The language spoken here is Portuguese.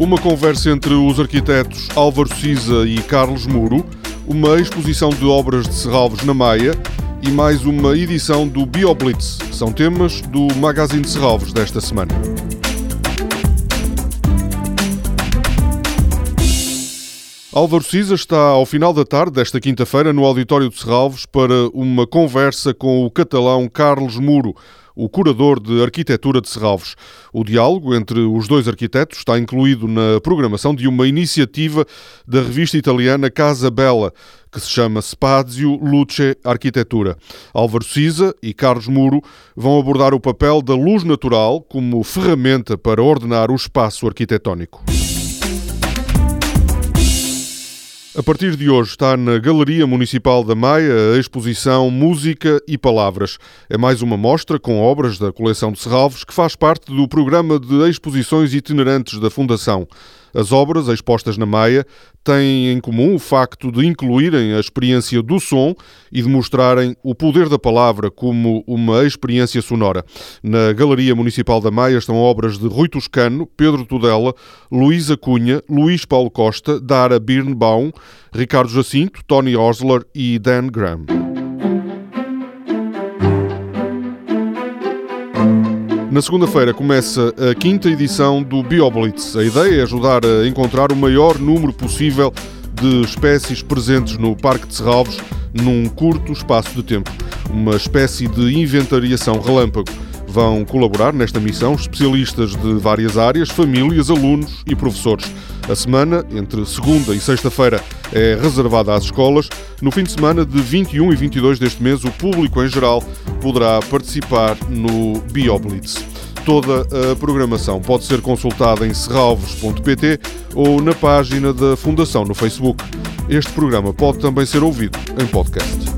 uma conversa entre os arquitetos Álvaro Siza e Carlos Muro, uma exposição de obras de Serralves na Maia e mais uma edição do BioBlitz. São temas do Magazine de Serralves desta semana. Álvaro Siza está ao final da tarde desta quinta-feira no auditório de Serralves para uma conversa com o catalão Carlos Muro, o curador de arquitetura de Serralves. O diálogo entre os dois arquitetos está incluído na programação de uma iniciativa da revista italiana Casa Bella, que se chama Spazio Luce Arquitetura. Álvaro Siza e Carlos Muro vão abordar o papel da luz natural como ferramenta para ordenar o espaço arquitetónico. A partir de hoje está na Galeria Municipal da Maia a exposição Música e Palavras. É mais uma mostra com obras da coleção de Serralves que faz parte do programa de exposições itinerantes da Fundação. As obras expostas na Maia têm em comum o facto de incluírem a experiência do som e de mostrarem o poder da palavra como uma experiência sonora. Na Galeria Municipal da Maia estão obras de Rui Toscano, Pedro Tudela, Luísa Cunha, Luís Paulo Costa, Dara Birnbaum, Ricardo Jacinto, Tony Osler e Dan Graham. Na segunda-feira começa a quinta edição do BioBlitz. A ideia é ajudar a encontrar o maior número possível de espécies presentes no Parque de Serralves num curto espaço de tempo. Uma espécie de inventariação relâmpago. Vão colaborar nesta missão especialistas de várias áreas, famílias, alunos e professores. A semana, entre segunda e sexta-feira, é reservada às escolas. No fim de semana de 21 e 22 deste mês, o público em geral poderá participar no BioBlitz. Toda a programação pode ser consultada em serralves.pt ou na página da Fundação no Facebook. Este programa pode também ser ouvido em podcast.